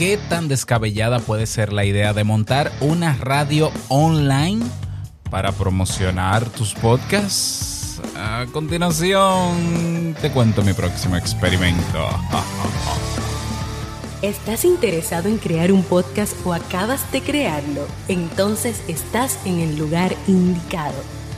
¿Qué tan descabellada puede ser la idea de montar una radio online para promocionar tus podcasts? A continuación te cuento mi próximo experimento. ¿Estás interesado en crear un podcast o acabas de crearlo? Entonces estás en el lugar indicado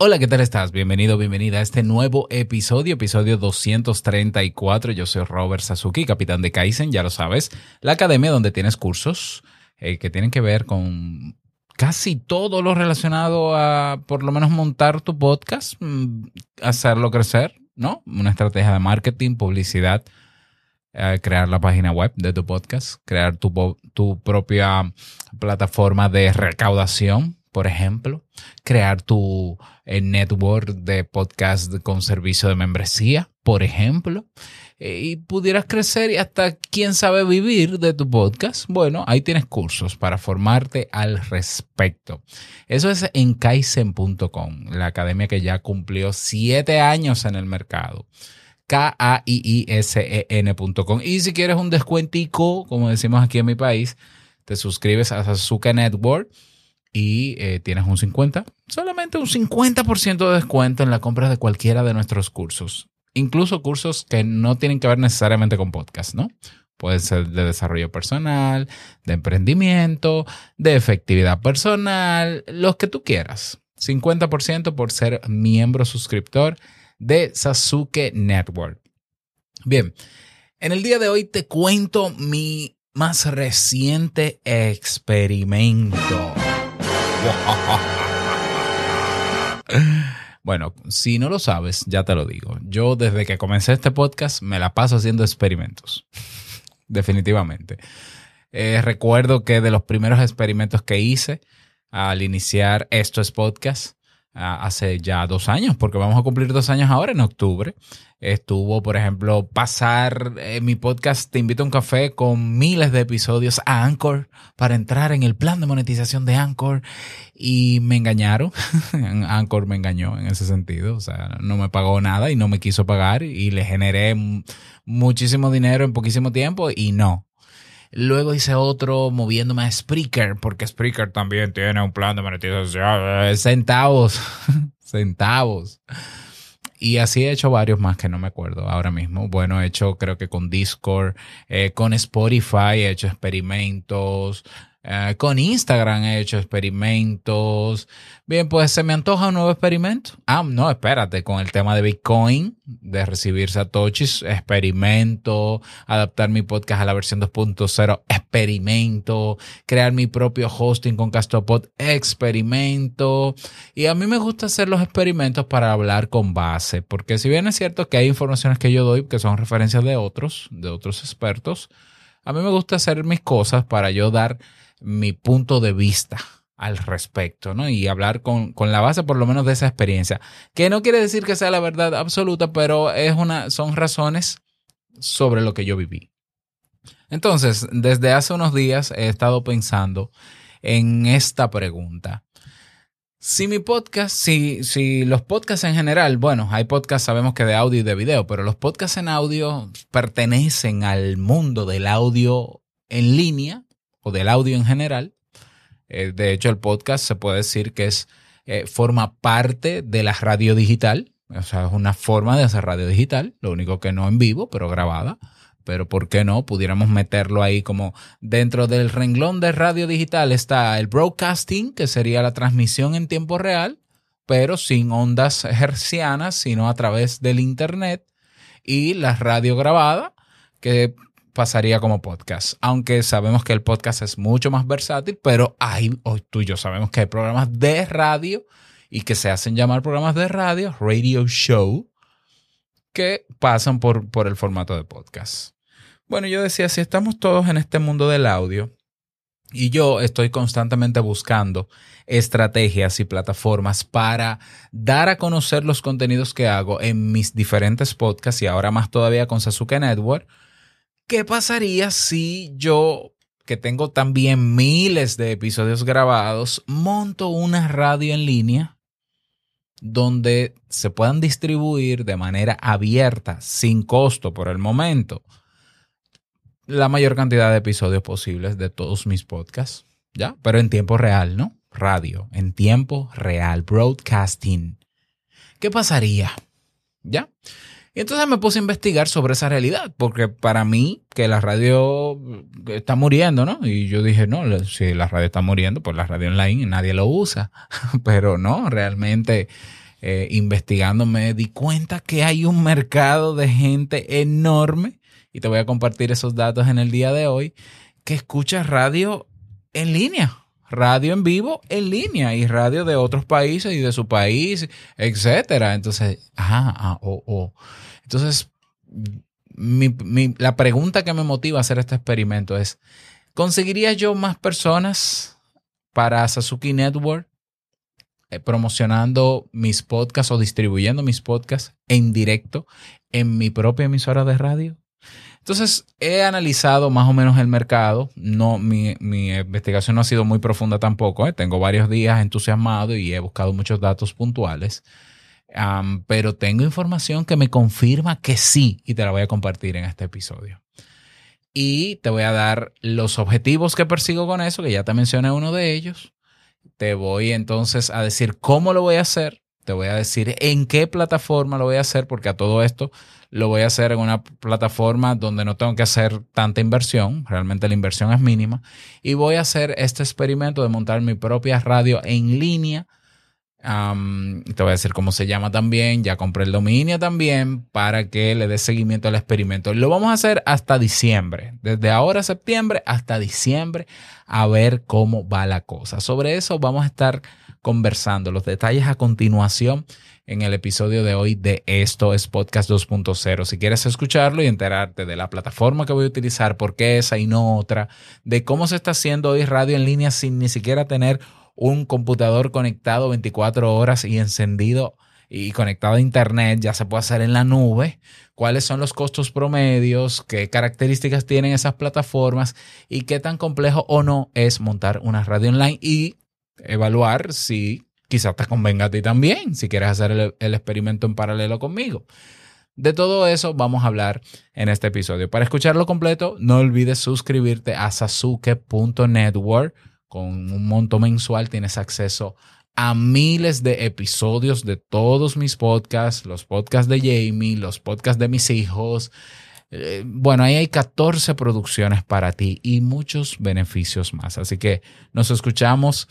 Hola, ¿qué tal estás? Bienvenido, bienvenida a este nuevo episodio, episodio 234. Yo soy Robert Sasuki, capitán de Kaizen, ya lo sabes, la academia donde tienes cursos eh, que tienen que ver con casi todo lo relacionado a por lo menos montar tu podcast, mm, hacerlo crecer, ¿no? Una estrategia de marketing, publicidad, eh, crear la página web de tu podcast, crear tu, tu propia plataforma de recaudación por ejemplo, crear tu eh, network de podcast con servicio de membresía, por ejemplo, eh, y pudieras crecer y hasta quién sabe vivir de tu podcast. Bueno, ahí tienes cursos para formarte al respecto. Eso es en kaizen.com, la academia que ya cumplió siete años en el mercado. K-A-I-I-S-E-N.com. Y si quieres un descuentico, como decimos aquí en mi país, te suscribes a Sasuke Network y eh, tienes un 50, solamente un 50% de descuento en la compra de cualquiera de nuestros cursos. Incluso cursos que no tienen que ver necesariamente con podcast, ¿no? Pueden ser de desarrollo personal, de emprendimiento, de efectividad personal, los que tú quieras. 50% por ser miembro suscriptor de Sasuke Network. Bien, en el día de hoy te cuento mi más reciente experimento. Bueno, si no lo sabes, ya te lo digo. Yo desde que comencé este podcast me la paso haciendo experimentos. Definitivamente. Eh, recuerdo que de los primeros experimentos que hice al iniciar Esto es Podcast, hace ya dos años, porque vamos a cumplir dos años ahora en octubre. Estuvo, por ejemplo, pasar en mi podcast Te invito a un café con miles de episodios a Anchor para entrar en el plan de monetización de Anchor y me engañaron. Anchor me engañó en ese sentido, o sea, no me pagó nada y no me quiso pagar y le generé muchísimo dinero en poquísimo tiempo y no, Luego hice otro moviéndome a Spreaker, porque Spreaker también tiene un plan de monetización. Eh, centavos, centavos. Y así he hecho varios más que no me acuerdo ahora mismo. Bueno, he hecho creo que con Discord, eh, con Spotify he hecho experimentos, eh, con Instagram he hecho experimentos. Bien, pues se me antoja un nuevo experimento. Ah, no, espérate, con el tema de Bitcoin, de recibir satoshis, experimento, adaptar mi podcast a la versión 2.0, experimento, crear mi propio hosting con Castopod, experimento. Y a mí me gusta hacer los experimentos para hablar con base, porque si bien es cierto que hay informaciones que yo doy que son referencias de otros, de otros expertos, a mí me gusta hacer mis cosas para yo dar mi punto de vista al respecto, ¿no? Y hablar con, la base por lo menos de esa experiencia, que no quiere decir que sea la verdad absoluta, pero es una, son razones sobre lo que yo viví. Entonces, desde hace unos días he estado pensando en esta pregunta. Si mi podcast, si, si los podcasts en general, bueno, hay podcasts sabemos que de audio y de video, pero los podcasts en audio pertenecen al mundo del audio en línea del audio en general. Eh, de hecho, el podcast se puede decir que es eh, forma parte de la radio digital. O sea, es una forma de hacer radio digital, lo único que no en vivo, pero grabada. Pero ¿por qué no? Pudiéramos meterlo ahí como dentro del renglón de radio digital está el broadcasting, que sería la transmisión en tiempo real, pero sin ondas hercianas, sino a través del Internet. Y la radio grabada, que pasaría como podcast. Aunque sabemos que el podcast es mucho más versátil, pero hay, hoy tú y yo sabemos que hay programas de radio y que se hacen llamar programas de radio, radio show, que pasan por, por el formato de podcast. Bueno, yo decía, si estamos todos en este mundo del audio, y yo estoy constantemente buscando estrategias y plataformas para dar a conocer los contenidos que hago en mis diferentes podcasts y ahora más todavía con Sasuke Network. ¿Qué pasaría si yo, que tengo también miles de episodios grabados, monto una radio en línea donde se puedan distribuir de manera abierta, sin costo por el momento? la mayor cantidad de episodios posibles de todos mis podcasts, ¿ya? Pero en tiempo real, ¿no? Radio, en tiempo real, broadcasting. ¿Qué pasaría? ¿Ya? Y entonces me puse a investigar sobre esa realidad, porque para mí que la radio está muriendo, ¿no? Y yo dije, no, si la radio está muriendo, pues la radio online nadie lo usa. Pero no, realmente eh, investigando me di cuenta que hay un mercado de gente enorme y te voy a compartir esos datos en el día de hoy, que escuchas radio en línea, radio en vivo en línea y radio de otros países y de su país, etcétera. Entonces, ah, ah, oh, oh. Entonces, la pregunta que me motiva a hacer este experimento es, ¿conseguiría yo más personas para Sasuke Network eh, promocionando mis podcasts o distribuyendo mis podcasts en directo en mi propia emisora de radio? Entonces, he analizado más o menos el mercado. No, mi, investigación no ha sido muy profunda tampoco. ¿eh? Tengo varios días entusiasmado y he buscado muchos datos puntuales. pero tengo información que me confirma que sí y te la voy a compartir en este episodio. Y te voy a dar los objetivos que persigo con eso, que ya te mencioné uno de ellos. Te voy entonces a decir cómo lo voy a hacer. Te voy a decir en qué plataforma lo voy a hacer, porque a todo esto lo voy a hacer en una plataforma donde no tengo que hacer tanta inversión, realmente la inversión es mínima, y voy a hacer este experimento de montar mi propia radio en línea. te voy a decir cómo se llama también, ya compré el dominio también para que le dé seguimiento al experimento. Lo vamos a hacer hasta diciembre, desde ahora septiembre hasta diciembre, a ver cómo va la cosa. Sobre eso vamos a estar conversando, los detalles a continuación en el episodio de hoy de Esto es Podcast 2.0. Si quieres escucharlo y enterarte de la plataforma que voy a utilizar, por qué esa y no otra, de cómo se está haciendo hoy radio en línea sin ni siquiera tener un computador conectado 24 horas y encendido y conectado a internet, ya se puede hacer en la nube, cuáles son los costos promedios, qué características tienen esas plataformas y qué tan complejo o no es montar una radio online y evaluar si quizás te convenga a ti también si quieres hacer el, experimento en paralelo conmigo. De todo eso vamos a hablar en este episodio. Para escucharlo completo, no olvides suscribirte a sasuke.network. Con un monto mensual tienes acceso a miles de episodios de todos mis podcasts, los podcasts de Jamie, los podcasts de mis hijos. Eh, bueno, ahí hay 14 producciones para ti y muchos beneficios más. Así que nos escuchamos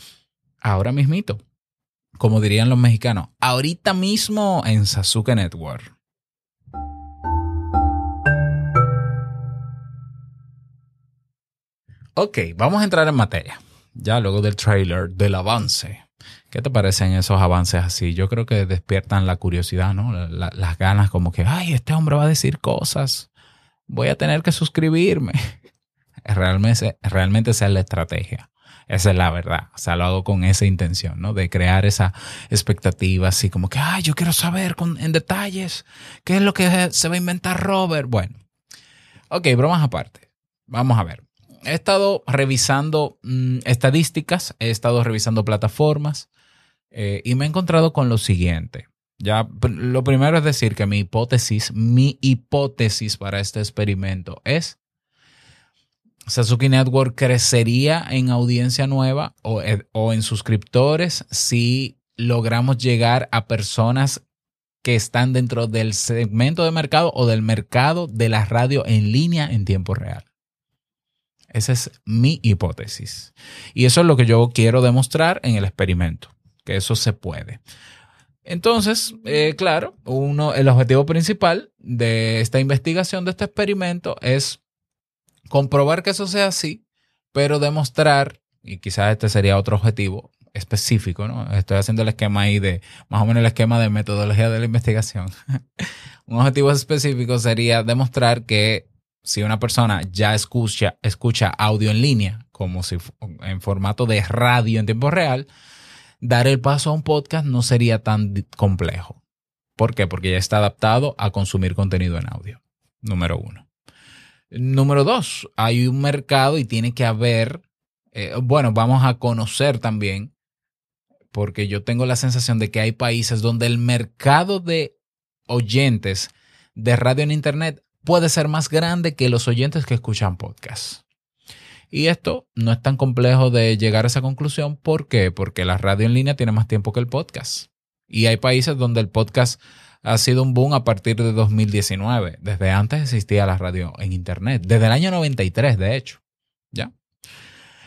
ahora mismito como dirían los mexicanos, ahorita mismo en Sasuke Network. Ok, vamos a entrar en materia. Ya luego del trailer, del avance. ¿Qué te parecen esos avances así? Yo creo que despiertan la curiosidad, ¿no? las ganas como que, ay, este hombre va a decir cosas. Voy a tener que suscribirme. Realmente, realmente esa es la estrategia. Esa es la verdad. O sea, lo hago con esa intención, ¿no? De crear esa expectativa así como que, ay, yo quiero saber con, en detalles qué es lo que se va a inventar Robert. Bueno, ok, bromas aparte. Vamos a ver. He estado revisando mm, estadísticas, he estado revisando plataformas eh, y me he encontrado con lo siguiente. Ya, lo primero es decir que mi hipótesis, mi hipótesis para este experimento es Sasuke Network crecería en audiencia nueva eh, o, en suscriptores si logramos llegar a personas que están dentro del segmento de mercado o del mercado de la radio en línea en tiempo real. Esa es mi hipótesis. Y eso es lo que yo quiero demostrar en el experimento, que eso se puede. Entonces, eh, claro, uno, el objetivo principal de esta investigación, de este experimento, es comprobar que eso sea así, pero demostrar, y quizás este sería otro objetivo específico, ¿no? Estoy haciendo el esquema ahí de, más o menos el esquema de metodología de la investigación. Un objetivo específico sería demostrar que si una persona ya escucha, escucha audio en línea, como si en formato de radio en tiempo real, dar el paso a un podcast no sería tan complejo. ¿Por qué? Porque ya está adaptado a consumir contenido en audio. Número uno. Número dos, hay un mercado y tiene que haber, eh, bueno, vamos a conocer también, porque yo tengo la sensación de que hay países donde el mercado de oyentes de radio en Internet puede ser más grande que los oyentes que escuchan podcasts. Y esto no es tan complejo de llegar a esa conclusión. ¿Por qué? Porque la radio en línea tiene más tiempo que el podcast. Y hay países donde el podcast ha sido un boom a partir de 2019. Desde antes existía la radio en Internet. Desde el año 93, de hecho. ¿Ya?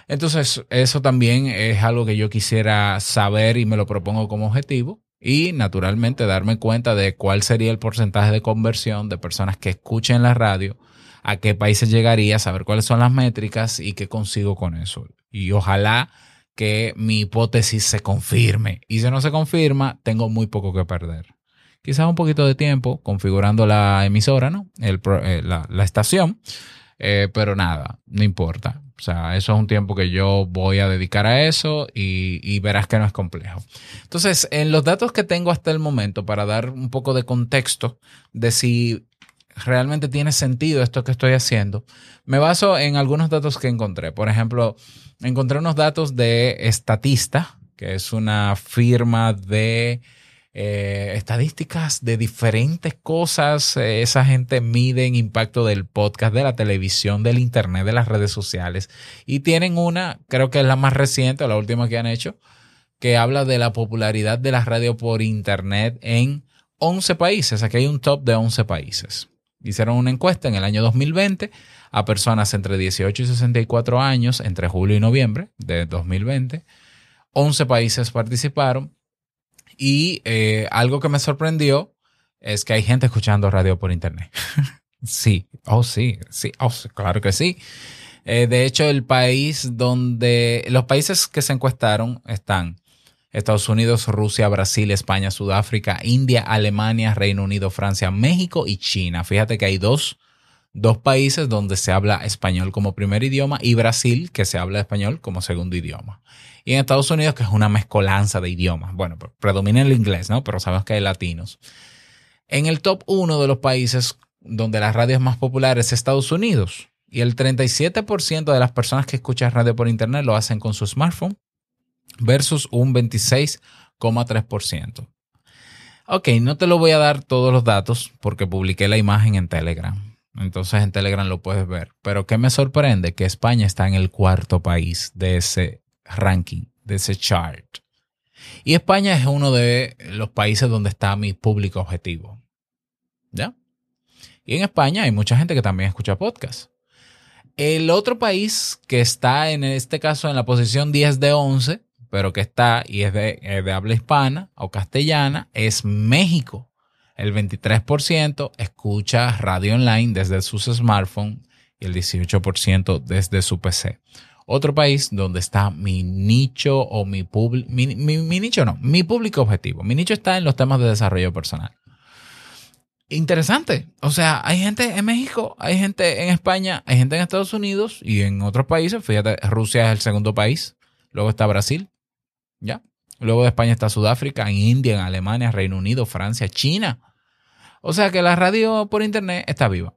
Entonces, eso también es algo que yo quisiera saber y me lo propongo como objetivo y naturalmente darme cuenta de cuál sería el porcentaje de conversión de personas que escuchen la radio, a qué países llegaría, saber cuáles son las métricas y qué consigo con eso. Y ojalá que mi hipótesis se confirme. Y si no se confirma, tengo muy poco que perder. Quizás un poquito de tiempo configurando la emisora, ¿no? El, eh, la, estación. Eh, pero nada, no importa. O sea, eso es un tiempo que yo voy a dedicar a eso y, verás que no es complejo. Entonces, en los datos que tengo hasta el momento, para dar un poco de contexto de si realmente tiene sentido esto que estoy haciendo, me baso en algunos datos que encontré. Por ejemplo, encontré unos datos de Estatista, que es una firma de eh, estadísticas de diferentes cosas. Eh, esa gente mide en impacto del podcast, de la televisión, del internet, de las redes sociales. Y tienen una, creo que es la más reciente, la última que han hecho, que habla de la popularidad de la radio por internet en 11 países. Aquí hay un top de 11 países. Hicieron una encuesta en el año 2020 a personas entre 18 y 64 años entre julio y noviembre de 2020. 11 países participaron y eh, algo que me sorprendió es que hay gente escuchando radio por internet. sí, oh sí, sí, oh, claro que sí. Eh, de hecho, el país donde los países que se encuestaron están Estados Unidos, Rusia, Brasil, España, Sudáfrica, India, Alemania, Reino Unido, Francia, México y China. Fíjate que hay dos, dos países donde se habla español como primer idioma y Brasil que se habla español como segundo idioma y en Estados Unidos, que es una mezcolanza de idiomas. Bueno, predomina el inglés, ¿no? Pero sabemos que hay latinos. En el top 1 de los países donde la radio es más popular es Estados Unidos. Y el 37% de las personas que escuchan radio por internet lo hacen con su smartphone versus un 26,3%. Ok, no te lo voy a dar todos los datos porque publiqué la imagen en Telegram. Entonces en Telegram lo puedes ver. Pero ¿qué me sorprende? Que España está en el cuarto país de ese ranking, de ese chart. Y España es uno de los países donde está mi público objetivo. ¿Ya? Y en España hay mucha gente que también escucha podcast. El otro país que está en este caso en la posición 10 de 11, pero que está y es de, es de habla hispana o castellana, es México. El 23% escucha radio online desde sus smartphones y el 18% desde su PC otro país donde está mi nicho o mi público, mi, nicho no, mi público objetivo. Mi nicho está en los temas de desarrollo personal. Interesante. O sea, hay gente en México, hay gente en España, hay gente en Estados Unidos y en otros países. Fíjate, Rusia es el segundo país. Luego está Brasil. ¿Ya? Luego de España está Sudáfrica, en India, en Alemania, Reino Unido, Francia, China. O sea que la radio por internet está viva.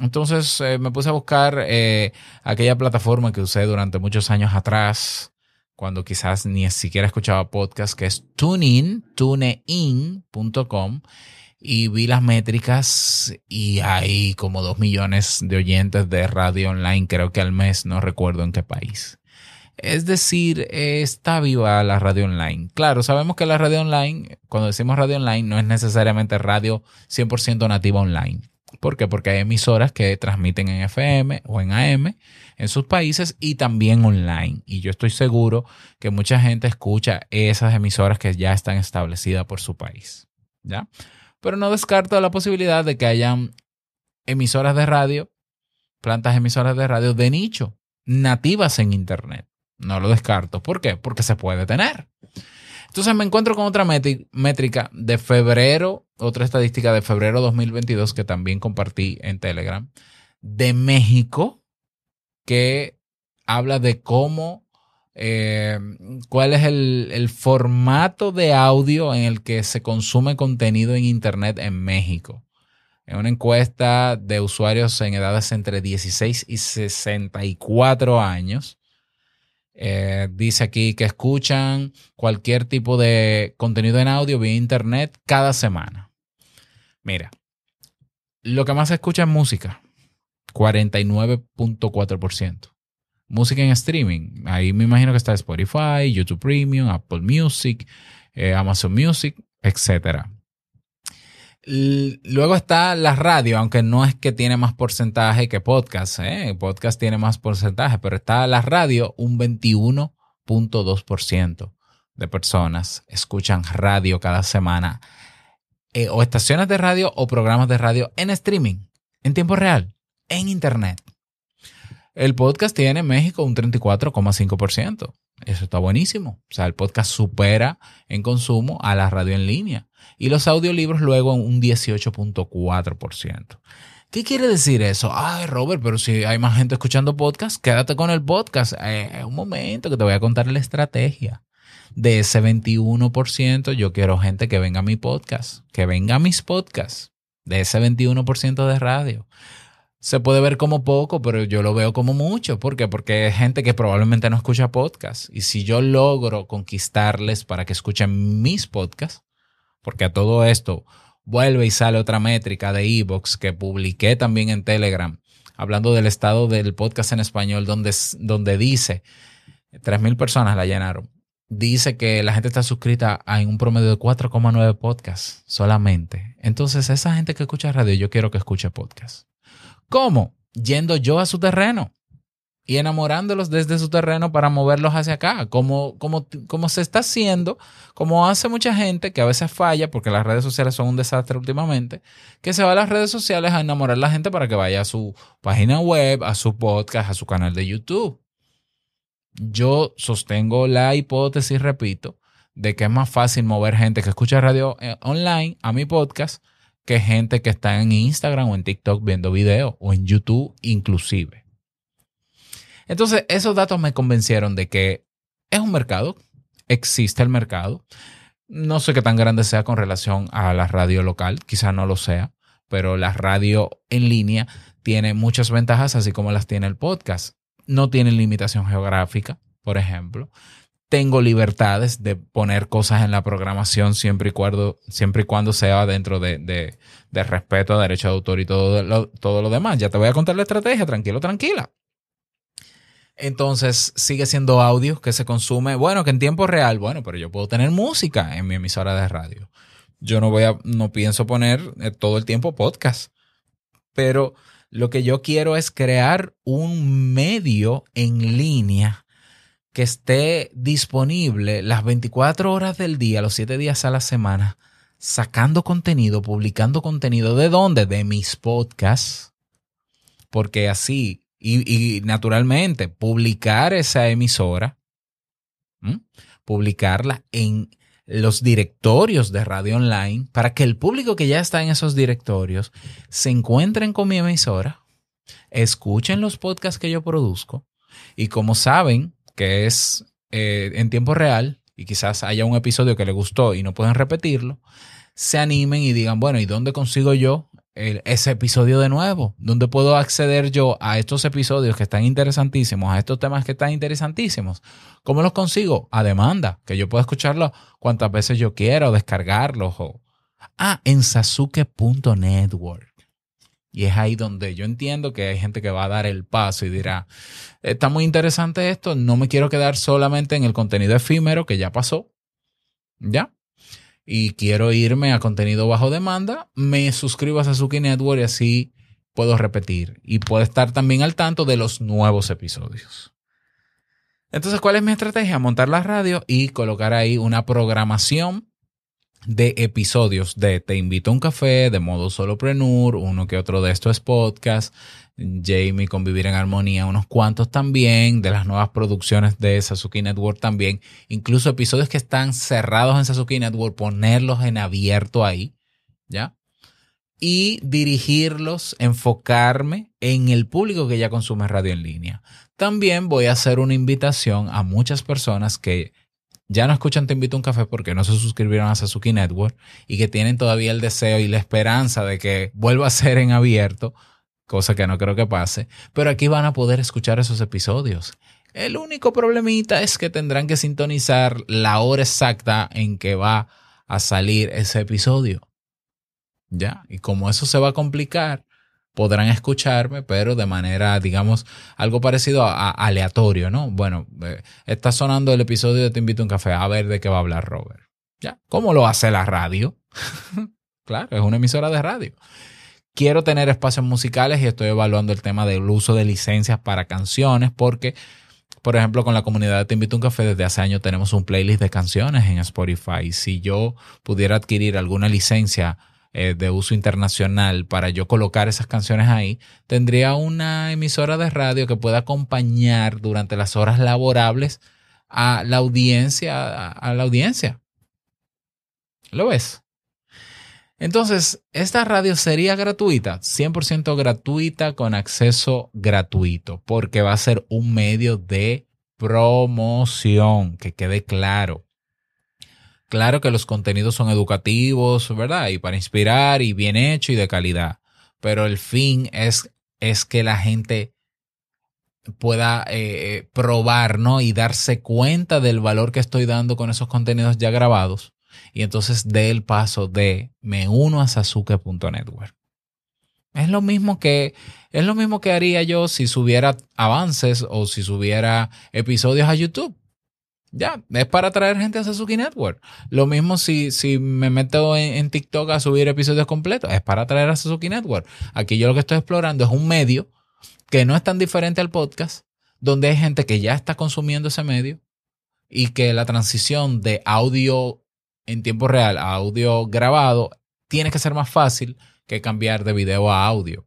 Entonces eh, me puse a buscar eh, aquella plataforma que usé durante muchos años atrás, cuando quizás ni siquiera escuchaba podcast, que es tunein, tunein.com, y vi las métricas y hay como dos millones de oyentes de radio online, creo que al mes, no recuerdo en qué país. Es decir, está viva la radio online. Claro, sabemos que la radio online, cuando decimos radio online, no es necesariamente radio 100% nativa online ¿Por qué? Porque hay emisoras que transmiten en FM o en AM en sus países y también online. Y yo estoy seguro que mucha gente escucha esas emisoras que ya están establecidas por su país. ¿Ya? Pero no descarto la posibilidad de que hayan emisoras de radio, plantas emisoras de radio de nicho, nativas en Internet. No lo descarto. ¿Por qué? Porque se puede tener. Entonces me encuentro con otra métrica de febrero, otra estadística de febrero 2022 que también compartí en Telegram, de México que habla de cómo, eh, cuál es el, formato de audio en el que se consume contenido en Internet en México. En una encuesta de usuarios en edades entre 16 y 64 años, eh, dice aquí que escuchan cualquier tipo de contenido en audio vía Internet cada semana. Mira, lo que más se escucha es música, 49.4%. Música en streaming, ahí me imagino que está Spotify, YouTube Premium, Apple Music, eh, Amazon Music, etc. Luego está la radio, aunque no es que tiene más porcentaje que podcast, ¿eh? podcast tiene más porcentaje, pero está la radio, un 21.2% de personas escuchan radio cada semana, eh, o estaciones de radio o programas de radio en streaming, en tiempo real en Internet. El podcast tiene en México un 34,5%. Eso está buenísimo. O sea, el podcast supera en consumo a la radio en línea. Y los audiolibros luego un 18.4%. ¿Qué quiere decir eso? Ay, Robert, pero si hay más gente escuchando podcast, quédate con el podcast. Eh, un momento que te voy a contar la estrategia. De ese 21%, yo quiero gente que venga a mi podcast, que venga a mis podcasts. De ese 21% de radio se puede ver como poco, pero yo lo veo como mucho. ¿Por qué? Porque hay gente que probablemente no escucha podcasts. Y si yo logro conquistarles para que escuchen mis podcasts, porque a todo esto vuelve y sale otra métrica de Evox que publiqué también en Telegram, hablando del estado del podcast en español, donde, donde dice, 3.000 personas la llenaron, dice que la gente está suscrita a un promedio de 4,9 podcasts solamente. Entonces, esa gente que escucha radio, yo quiero que escuche podcasts. ¿Cómo? Yendo yo a su terreno y enamorándolos desde su terreno para moverlos hacia acá, como, como, como se está haciendo, como hace mucha gente que a veces falla, porque las redes sociales son un desastre últimamente, que se va a las redes sociales a enamorar a la gente para que vaya a su página web, a su podcast, a su canal de YouTube. Yo sostengo la hipótesis, repito, de que es más fácil mover gente que escucha radio eh, online a mi podcast que gente que está en Instagram o en TikTok viendo videos o en YouTube inclusive. Entonces, esos datos me convencieron de que es un mercado, existe el mercado. No sé qué tan grande sea con relación a la radio local, quizá no lo sea, pero la radio en línea tiene muchas ventajas, así como las tiene el podcast. No tiene limitación geográfica, por ejemplo tengo libertades de poner cosas en la programación siempre y cuando, siempre y cuando sea dentro de, de, respeto a derecho de autor y todo lo, todo lo demás. Ya te voy a contar la estrategia, tranquilo, tranquila. Entonces sigue siendo audio que se consume, bueno, que en tiempo real, bueno, pero yo puedo tener música en mi emisora de radio. Yo no voy a, no pienso poner eh, todo el tiempo podcast, pero lo que yo quiero es crear un medio en línea que esté disponible las 24 horas del día, los 7 días a la semana, sacando contenido, publicando contenido. ¿De dónde? De mis podcasts. Porque así, y, naturalmente, publicar esa emisora, publicarla en los directorios de radio online para que el público que ya está en esos directorios se encuentren con mi emisora, escuchen los podcasts que yo produzco y como saben, que es eh, en tiempo real y quizás haya un episodio que le gustó y no pueden repetirlo, se animen y digan, bueno, ¿y dónde consigo yo ese episodio de nuevo? ¿Dónde puedo acceder yo a estos episodios que están interesantísimos, a estos temas que están interesantísimos? ¿Cómo los consigo? A demanda, que yo pueda escucharlo cuantas veces yo quiera o descargarlos. O... Ah, en sasuke.network. Y es ahí donde yo entiendo que hay gente que va a dar el paso y dirá, está muy interesante esto, no me quiero quedar solamente en el contenido efímero que ya pasó, ¿ya? Y quiero irme a contenido bajo demanda, me suscribo a Sasuke Network y así puedo repetir y puedo estar también al tanto de los nuevos episodios. Entonces, ¿cuál es mi estrategia? Montar la radio y colocar ahí una programación de episodios de Te invito a un café, de modo soloprenur, uno que otro de estos es podcast, Jamie con Vivir en Armonía, unos cuantos también, de las nuevas producciones de Sasuke Network también, incluso episodios que están cerrados en Sasuke Network, ponerlos en abierto ahí, ¿ya? y dirigirlos, enfocarme en el público que ya consume radio en línea. También voy a hacer una invitación a muchas personas que ya no escuchan Te invito a un café porque no se suscribieron a Sasuki Network y que tienen todavía el deseo y la esperanza de que vuelva a ser en abierto, cosa que no creo que pase, pero aquí van a poder escuchar esos episodios. El único problemita es que tendrán que sintonizar la hora exacta en que va a salir ese episodio. ¿Ya? Y como eso se va a complicar, podrán escucharme, pero de manera, digamos, algo parecido a, aleatorio, ¿no? Bueno, eh, está sonando el episodio de Te invito a un café, a ver de qué va a hablar Robert. ¿Ya? ¿Cómo lo hace la radio? claro, es una emisora de radio. Quiero tener espacios musicales y estoy evaluando el tema del uso de licencias para canciones porque, por ejemplo, con la comunidad de Te invito a un café desde hace años tenemos un playlist de canciones en Spotify. Si yo pudiera adquirir alguna licencia eh, de uso internacional para yo colocar esas canciones ahí, tendría una emisora de radio que pueda acompañar durante las horas laborables a la audiencia, a la audiencia. ¿Lo ves? Entonces, esta radio sería gratuita, 100% gratuita con acceso gratuito, porque va a ser un medio de promoción, que quede claro. Claro que los contenidos son educativos, ¿verdad? Y para inspirar y bien hecho y de calidad. Pero el fin es, es que la gente pueda eh, eh, probar, ¿no? Y darse cuenta del valor que estoy dando con esos contenidos ya grabados. Y entonces dé el paso de me uno a sasuke.network. Es lo mismo que es lo mismo que haría yo si subiera avances o si subiera episodios a YouTube. Ya, es para traer gente a Sasuke Network. Lo mismo si, si me meto en, TikTok a subir episodios completos, es para traer a Sasuke Network. Aquí yo lo que estoy explorando es un medio que no es tan diferente al podcast, donde hay gente que ya está consumiendo ese medio y que la transición de audio en tiempo real a audio grabado tiene que ser más fácil que cambiar de video a audio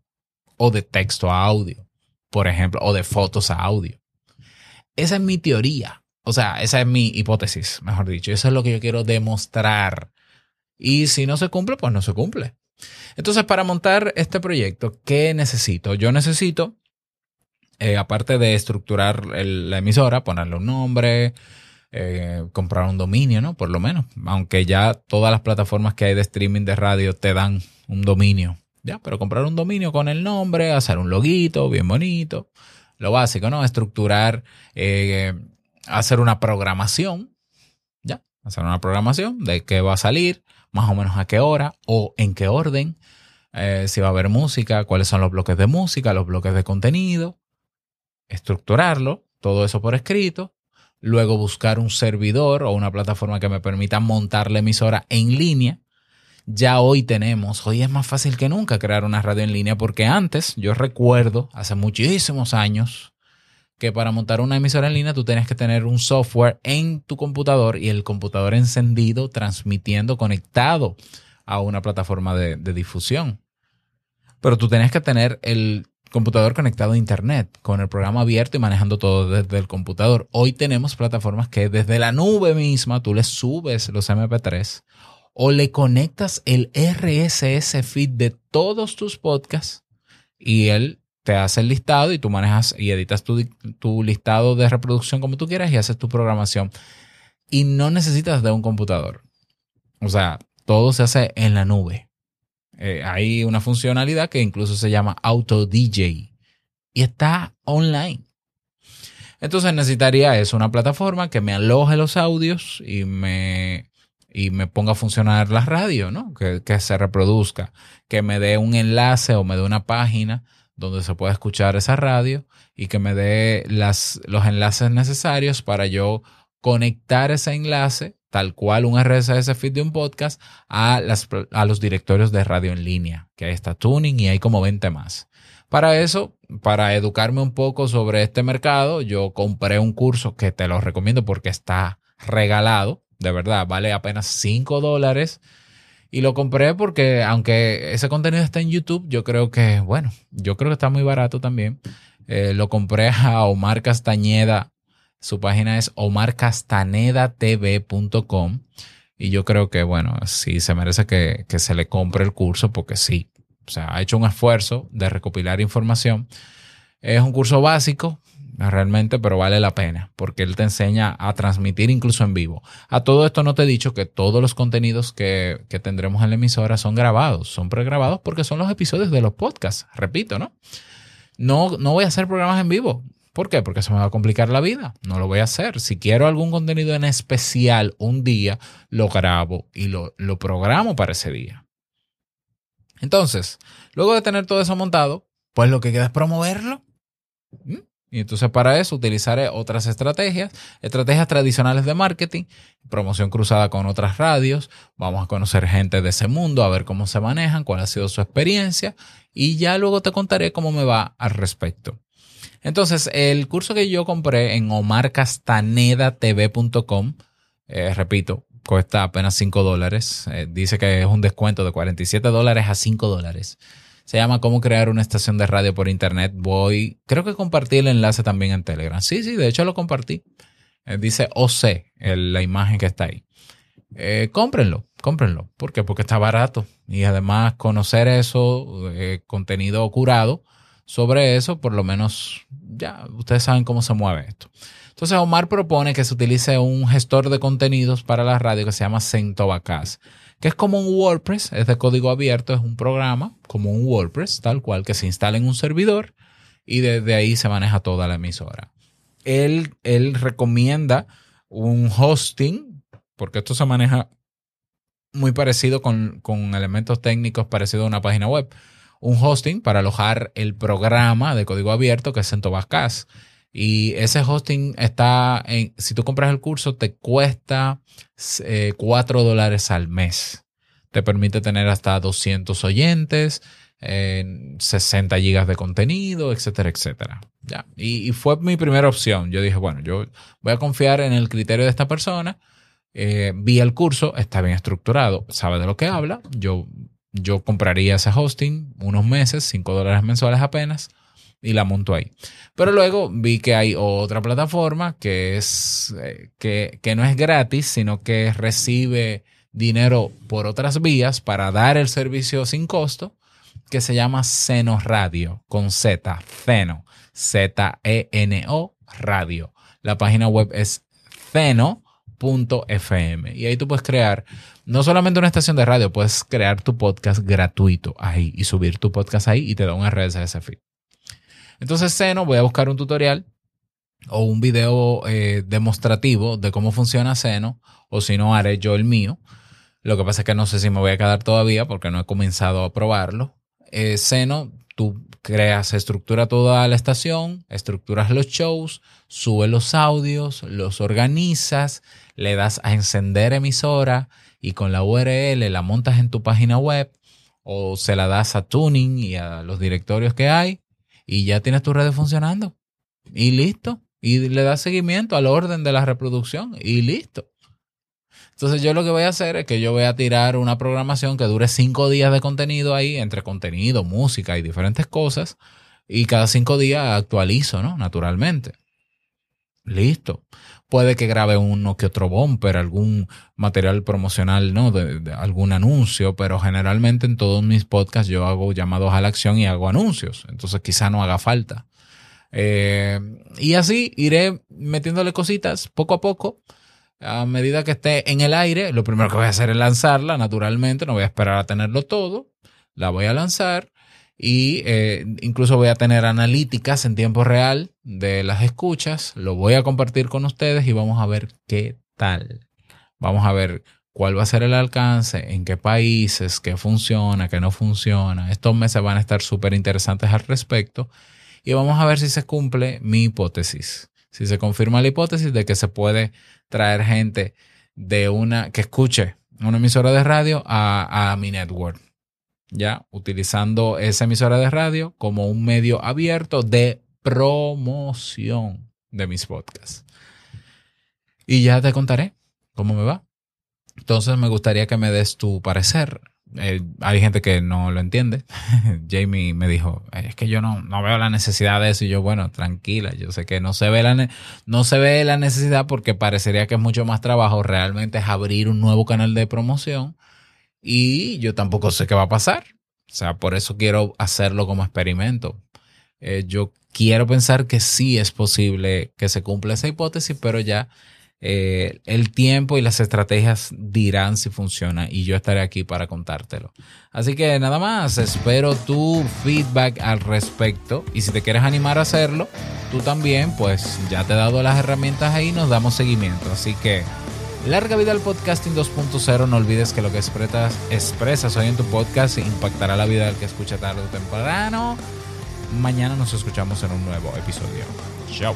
o de texto a audio, por ejemplo, o de fotos a audio. Esa es mi teoría. O sea, esa es mi hipótesis, mejor dicho. Eso es lo que yo quiero demostrar. Y si no se cumple, pues no se cumple. Entonces, para montar este proyecto, ¿qué necesito? Yo necesito, eh, aparte de estructurar la emisora, ponerle un nombre, eh, comprar un dominio, ¿no? Por lo menos. Aunque ya todas las plataformas que hay de streaming de radio te dan un dominio. Ya, pero comprar un dominio con el nombre, hacer un loguito bien bonito. Lo básico, ¿no? Estructurar eh, hacer una programación, ¿ya? Hacer una programación de qué va a salir, más o menos a qué hora o en qué orden, eh, si va a haber música, cuáles son los bloques de música, los bloques de contenido, estructurarlo, todo eso por escrito, luego buscar un servidor o una plataforma que me permita montar la emisora en línea. Ya hoy tenemos, hoy es más fácil que nunca crear una radio en línea porque antes, yo recuerdo, hace muchísimos años, que para montar una emisora en línea tú tienes que tener un software en tu computador y el computador encendido, transmitiendo, conectado a una plataforma de, difusión. Pero tú tienes que tener el computador conectado a Internet, con el programa abierto y manejando todo desde el computador. Hoy tenemos plataformas que desde la nube misma tú le subes los MP3 o le conectas el RSS feed de todos tus podcasts y él te hace el listado y tú manejas y editas tu, tu, listado de reproducción como tú quieras y haces tu programación. Y no necesitas de un computador. O sea, todo se hace en la nube. Eh, hay una funcionalidad que incluso se llama Auto DJ y está online. Entonces necesitaría eso, una plataforma que me aloje los audios y me, y me ponga a funcionar la radio, ¿no? Que, que se reproduzca, que me dé un enlace o me dé una página donde se pueda escuchar esa radio y que me dé las, los enlaces necesarios para yo conectar ese enlace, tal cual un RSS feed de un podcast, a, las, a los directorios de radio en línea, que ahí está Tuning y hay como 20 más. Para eso, para educarme un poco sobre este mercado, yo compré un curso que te lo recomiendo porque está regalado, de verdad, vale apenas 5 dólares y lo compré porque, aunque ese contenido está en YouTube, yo creo que, bueno, yo creo que está muy barato también. Eh, lo compré a Omar Castañeda. Su página es omarcastanedatv.com. Y yo creo que, bueno, sí se merece que, que se le compre el curso porque sí, O sea, ha hecho un esfuerzo de recopilar información. Es un curso básico, realmente, pero vale la pena, porque él te enseña a transmitir incluso en vivo. A todo esto no te he dicho que todos los contenidos que, que tendremos en la emisora son grabados, son pregrabados porque son los episodios de los podcasts, repito, ¿no? No, no voy a hacer programas en vivo. ¿Por qué? Porque se me va a complicar la vida. No lo voy a hacer. Si quiero algún contenido en especial un día, lo grabo y lo, lo programo para ese día. Entonces, luego de tener todo eso montado, pues lo que queda es promoverlo. ¿Mm? Y entonces para eso utilizaré otras estrategias, estrategias tradicionales de marketing, promoción cruzada con otras radios, vamos a conocer gente de ese mundo, a ver cómo se manejan, cuál ha sido su experiencia y ya luego te contaré cómo me va al respecto. Entonces, el curso que yo compré en omarcastanedatv.com, eh, repito, cuesta apenas 5 dólares, eh, dice que es un descuento de 47 dólares a 5 dólares. Se llama Cómo crear una estación de radio por internet. Voy, creo que compartí el enlace también en Telegram. Sí, sí, de hecho lo compartí. Eh, dice OC, la imagen que está ahí. Eh, cómprenlo, cómprenlo. ¿Por qué? Porque está barato. Y además conocer eso, eh, contenido curado sobre eso, por lo menos ya ustedes saben cómo se mueve esto. Entonces Omar propone que se utilice un gestor de contenidos para la radio que se llama Centovacas que es como un WordPress, es de código abierto, es un programa como un WordPress, tal cual, que se instala en un servidor y desde ahí se maneja toda la emisora. Él, él recomienda un hosting, porque esto se maneja muy parecido con, con elementos técnicos parecidos a una página web. Un hosting para alojar el programa de código abierto que es CentOS y ese hosting está en, si tú compras el curso, te cuesta 4 eh, dólares al mes. Te permite tener hasta 200 oyentes, 60 gigas de contenido, etcétera, etcétera. Ya. Y, fue mi primera opción. Yo dije, bueno, yo voy a confiar en el criterio de esta persona. Eh, vi el curso, está bien estructurado, sabe de lo que habla. Yo, yo compraría ese hosting unos meses, 5 dólares mensuales apenas y la monto ahí. Pero luego vi que hay otra plataforma que es eh, que, que, no es gratis, sino que recibe dinero por otras vías para dar el servicio sin costo, que se llama Seno Radio, con Z, Zeno, Z-E-N-O Radio. La página web es Zeno.fm y ahí tú puedes crear no solamente una estación de radio, puedes crear tu podcast gratuito ahí y subir tu podcast ahí y te da un RSS feed. Entonces, Seno, voy a buscar un tutorial o un video eh, demostrativo de cómo funciona Seno, o si no, haré yo el mío. Lo que pasa es que no sé si me voy a quedar todavía porque no he comenzado a probarlo. Eh, Seno, tú creas, estructura toda la estación, estructuras los shows, subes los audios, los organizas, le das a encender emisora y con la URL la montas en tu página web o se la das a Tuning y a los directorios que hay y ya tienes tu red funcionando. Y listo. Y le das seguimiento al orden de la reproducción y listo. Entonces yo lo que voy a hacer es que yo voy a tirar una programación que dure cinco días de contenido ahí, entre contenido, música y diferentes cosas. Y cada cinco días actualizo, ¿no? Naturalmente. Listo. Puede que grabe uno que otro bumper, algún material promocional, ¿no? De, algún anuncio, pero generalmente en todos mis podcasts yo hago llamados a la acción y hago anuncios. Entonces quizá no haga falta. Eh, y así iré metiéndole cositas poco a poco. A medida que esté en el aire, lo primero que voy a hacer es lanzarla, naturalmente. No voy a esperar a tenerlo todo. La voy a lanzar y eh, incluso voy a tener analíticas en tiempo real de las escuchas. Lo voy a compartir con ustedes y vamos a ver qué tal. Vamos a ver cuál va a ser el alcance, en qué países, qué funciona, qué no funciona. Estos meses van a estar súper interesantes al respecto y vamos a ver si se cumple mi hipótesis. Si se confirma la hipótesis de que se puede traer gente de una que escuche una emisora de radio a, a mi network ya utilizando esa emisora de radio como un medio abierto de promoción de mis podcasts. Y ya te contaré cómo me va. Entonces me gustaría que me des tu parecer. Eh, hay gente que no lo entiende. Jamie me dijo, es que yo no, no veo la necesidad de eso. Y yo, bueno, tranquila, yo sé que no se, ve la no se ve la necesidad porque parecería que es mucho más trabajo. Realmente es abrir un nuevo canal de promoción y yo tampoco sé qué va a pasar. O sea, por eso quiero hacerlo como experimento. Eh, yo quiero pensar que sí es posible que se cumpla esa hipótesis, pero ya eh, el tiempo y las estrategias dirán si funciona y yo estaré aquí para contártelo. Así que nada más, espero tu feedback al respecto y si te quieres animar a hacerlo, tú también, pues ya te he dado las herramientas ahí, nos damos seguimiento. Así que larga vida al podcasting 2.0, no olvides que lo que expresas, expresas hoy en tu podcast impactará la vida del que escucha tarde o temprano. Mañana nos escuchamos en un nuevo episodio. Chao.